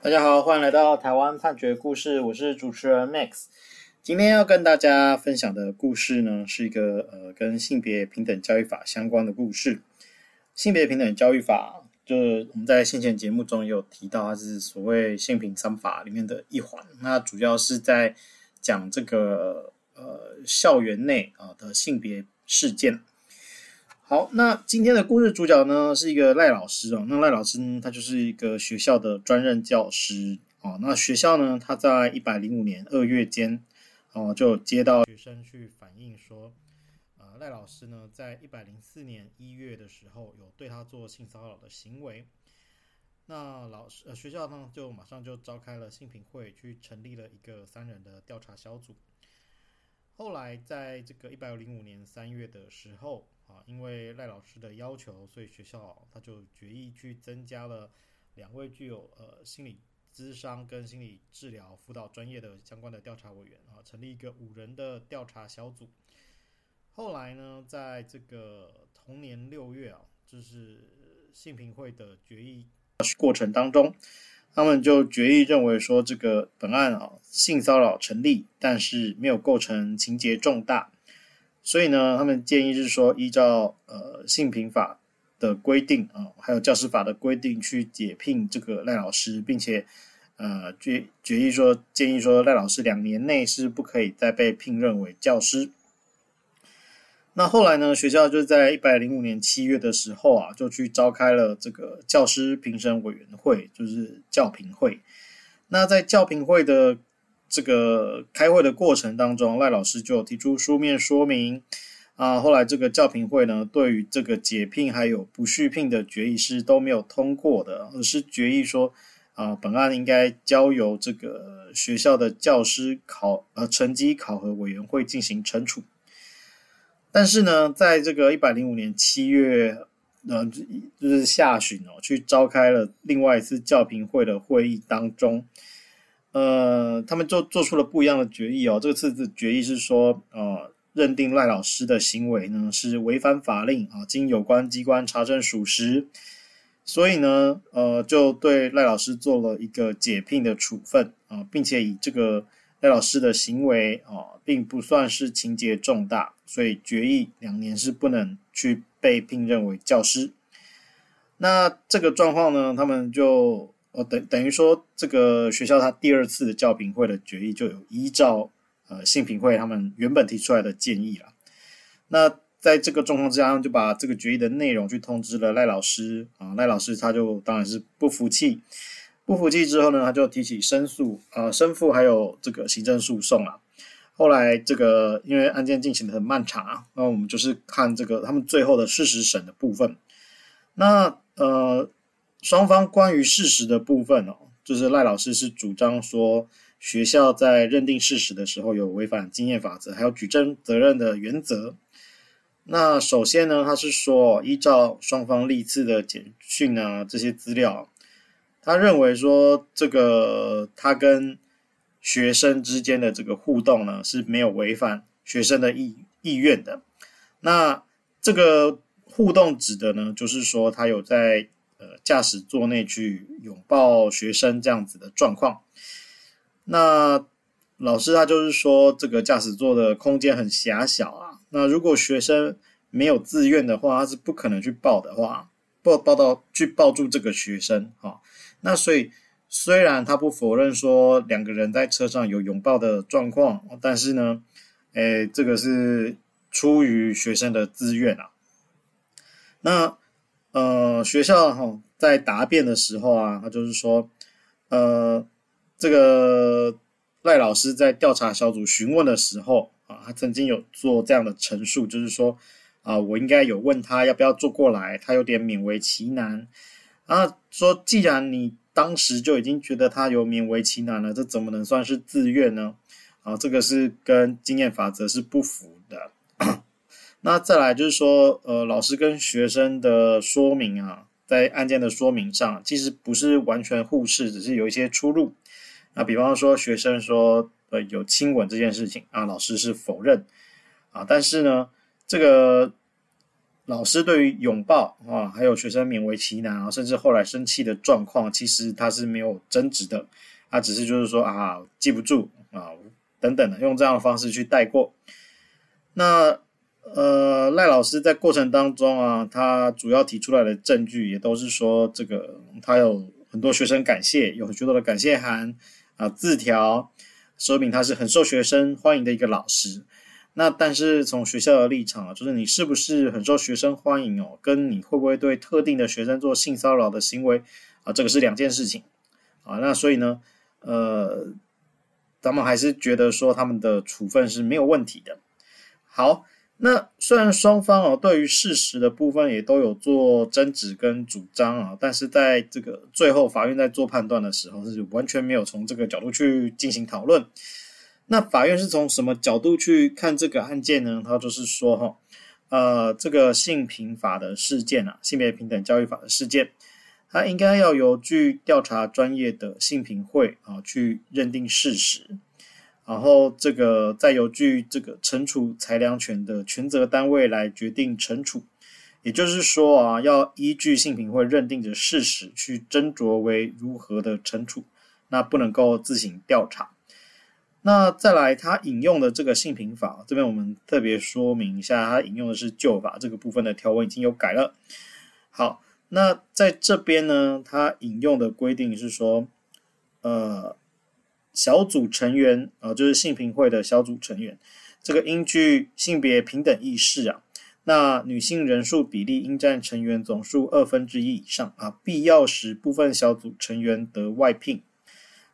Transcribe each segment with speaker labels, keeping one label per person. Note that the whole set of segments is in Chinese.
Speaker 1: 大家好，欢迎来到台湾判决故事，我是主持人 Max。今天要跟大家分享的故事呢，是一个呃跟性别平等教育法相关的故事。性别平等教育法，就是我们在先前节目中有提到，它是所谓性平三法里面的一环。那主要是在讲这个呃校园内啊的性别事件。好，那今天的故事主角呢，是一个赖老师哦。那赖老师呢，他就是一个学校的专任教师哦。那学校呢，他在一百零五年二月间哦，就接到学生去反映说，呃，赖老师呢，在一百零四年一月的时候，有对他做性骚扰的行为。那老师呃，学校呢，就马上就召开了性平会，去成立了一个三人的调查小组。后来在这个一百零五年三月的时候。啊，因为赖老师的要求，所以学校他就决议去增加了两位具有呃心理咨商跟心理治疗辅导专业的相关的调查委员啊，成立一个五人的调查小组。后来呢，在这个同年六月啊，就是性评会的决议过程当中，他们就决议认为说，这个本案啊性骚扰成立，但是没有构成情节重大。所以呢，他们建议是说，依照呃性平法的规定啊，还有教师法的规定去解聘这个赖老师，并且呃决决议说，建议说赖老师两年内是不可以再被聘任为教师。那后来呢，学校就在一百零五年七月的时候啊，就去召开了这个教师评审委员会，就是教评会。那在教评会的这个开会的过程当中，赖老师就提出书面说明啊。后来这个教评会呢，对于这个解聘还有不续聘的决议是都没有通过的，而是决议说啊，本案应该交由这个学校的教师考呃成绩考核委员会进行惩处。但是呢，在这个一百零五年七月呃，就是下旬哦，去召开了另外一次教评会的会议当中。呃，他们就做出了不一样的决议哦。这个次的决议是说，呃，认定赖老师的行为呢是违反法令啊，经有关机关查证属实，所以呢，呃，就对赖老师做了一个解聘的处分啊，并且以这个赖老师的行为啊，并不算是情节重大，所以决议两年是不能去被聘任为教师。那这个状况呢，他们就。哦，等等于说，这个学校他第二次的教评会的决议就有依照呃性评会他们原本提出来的建议了。那在这个状况之下，就把这个决议的内容去通知了赖老师啊，赖老师他就当然是不服气，不服气之后呢，他就提起申诉，呃，申复还有这个行政诉讼啊。后来这个因为案件进行得很漫长啊，那我们就是看这个他们最后的事实审的部分。那呃。双方关于事实的部分哦，就是赖老师是主张说学校在认定事实的时候有违反经验法则，还有举证责任的原则。那首先呢，他是说依照双方历次的简讯啊这些资料，他认为说这个他跟学生之间的这个互动呢是没有违反学生的意意愿的。那这个互动指的呢，就是说他有在。驾驶座内去拥抱学生这样子的状况，那老师他就是说，这个驾驶座的空间很狭小啊。那如果学生没有自愿的话，他是不可能去抱的话，抱抱到去抱住这个学生哈。那所以虽然他不否认说两个人在车上有拥抱的状况，但是呢，诶，这个是出于学生的自愿啊。那。呃，学校哈在答辩的时候啊，他就是说，呃，这个赖老师在调查小组询问的时候啊，他曾经有做这样的陈述，就是说啊，我应该有问他要不要坐过来，他有点勉为其难啊，说既然你当时就已经觉得他有勉为其难了，这怎么能算是自愿呢？啊，这个是跟经验法则是不符的。那再来就是说，呃，老师跟学生的说明啊，在案件的说明上，其实不是完全互斥，只是有一些出入。那比方说，学生说，呃，有亲吻这件事情啊，老师是否认啊，但是呢，这个老师对于拥抱啊，还有学生勉为其难啊，甚至后来生气的状况，其实他是没有争执的，他只是就是说啊，记不住啊，等等的，用这样的方式去带过。那呃，赖老师在过程当中啊，他主要提出来的证据也都是说，这个他有很多学生感谢，有很多的感谢函啊、字条，说明他是很受学生欢迎的一个老师。那但是从学校的立场啊，就是你是不是很受学生欢迎哦，跟你会不会对特定的学生做性骚扰的行为啊，这个是两件事情啊。那所以呢，呃，咱们还是觉得说他们的处分是没有问题的。好，那虽然双方哦对于事实的部分也都有做争执跟主张啊，但是在这个最后法院在做判断的时候，是完全没有从这个角度去进行讨论。那法院是从什么角度去看这个案件呢？他就是说，哈，呃，这个性平法的事件啊，性别平等教育法的事件，它应该要由据调查专业的性平会啊去认定事实，然后这个再由据这个惩处裁量权的权责单位来决定惩处，也就是说啊，要依据性平会认定的事实去斟酌为如何的惩处，那不能够自行调查。那再来，他引用的这个性平法，这边我们特别说明一下，他引用的是旧法这个部分的条文已经有改了。好，那在这边呢，他引用的规定是说，呃，小组成员啊、呃，就是性平会的小组成员，这个应具性别平等意识啊，那女性人数比例应占成员总数二分之一以上啊，必要时部分小组成员得外聘。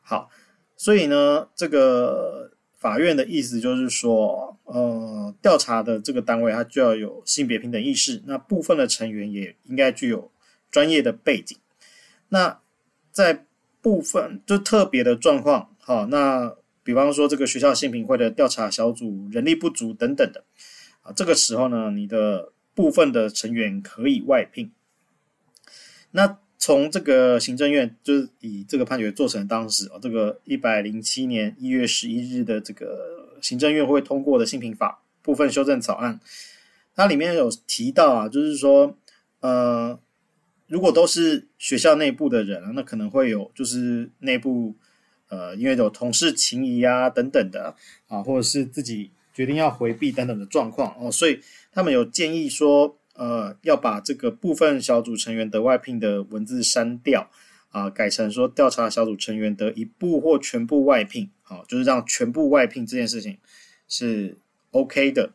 Speaker 1: 好。所以呢，这个法院的意思就是说，呃，调查的这个单位它就要有性别平等意识，那部分的成员也应该具有专业的背景。那在部分就特别的状况，好，那比方说这个学校性平会的调查小组人力不足等等的，啊，这个时候呢，你的部分的成员可以外聘。那从这个行政院就是以这个判决做成当时啊，这个一百零七年一月十一日的这个行政院会通过的性品法部分修正草案，它里面有提到啊，就是说，呃，如果都是学校内部的人啊，那可能会有就是内部呃，因为有同事情谊啊等等的啊，或者是自己决定要回避等等的状况哦，所以他们有建议说。呃，要把这个部分小组成员的外聘的文字删掉啊，改成说调查小组成员得一部或全部外聘，好，就是让全部外聘这件事情是 OK 的。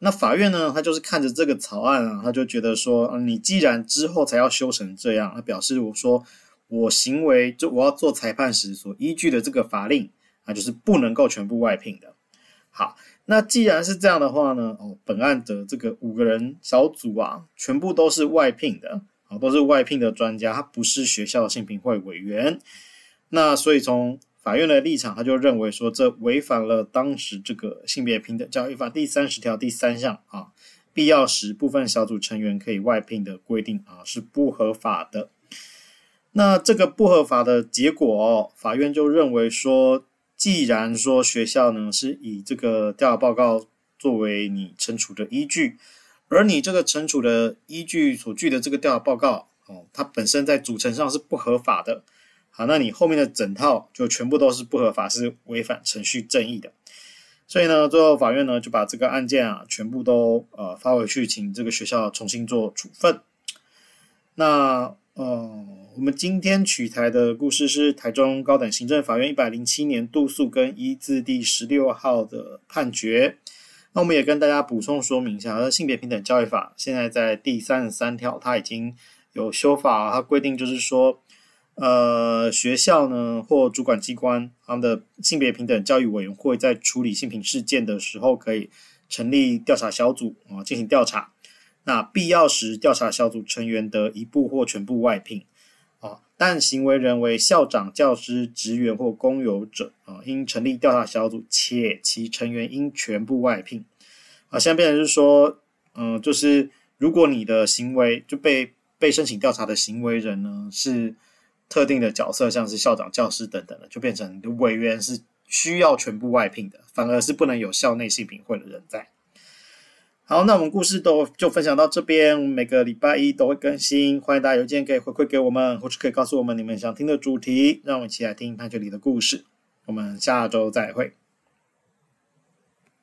Speaker 1: 那法院呢，他就是看着这个草案啊，他就觉得说，你既然之后才要修成这样，那表示我说我行为就我要做裁判时所依据的这个法令啊，就是不能够全部外聘的。好。那既然是这样的话呢，哦，本案的这个五个人小组啊，全部都是外聘的，啊，都是外聘的专家，他不是学校的性评会委员。那所以从法院的立场，他就认为说，这违反了当时这个性别平等教育法第三十条第三项啊，必要时部分小组成员可以外聘的规定啊，是不合法的。那这个不合法的结果，法院就认为说。既然说学校呢是以这个调查报告作为你惩处的依据，而你这个惩处的依据所据的这个调查报告哦，它本身在组成上是不合法的，好，那你后面的整套就全部都是不合法，是违反程序正义的。所以呢，最后法院呢就把这个案件啊全部都呃发回去，请这个学校重新做处分。那呃。我们今天取材的故事是台中高等行政法院一百零七年度诉跟一字第十六号的判决。那我们也跟大家补充说明一下，而性别平等教育法现在在第三十三条，它已经有修法，它规定就是说，呃，学校呢或主管机关他们的性别平等教育委员会在处理性平事件的时候，可以成立调查小组啊进行调查。那必要时，调查小组成员得一部或全部外聘。啊但行为人为校长、教师、职员或公有者啊，应成立调查小组，且其成员应全部外聘。啊，现在变成是说，嗯，就是如果你的行为就被被申请调查的行为人呢是特定的角色，像是校长、教师等等的，就变成你的委员是需要全部外聘的，反而是不能有校内性评会的人在。好，那我们故事都就分享到这边，每个礼拜一都会更新，欢迎大家邮件可以回馈给我们，或是可以告诉我们你们想听的主题，让我们一起来听潘雪里的故事。我们下周再会。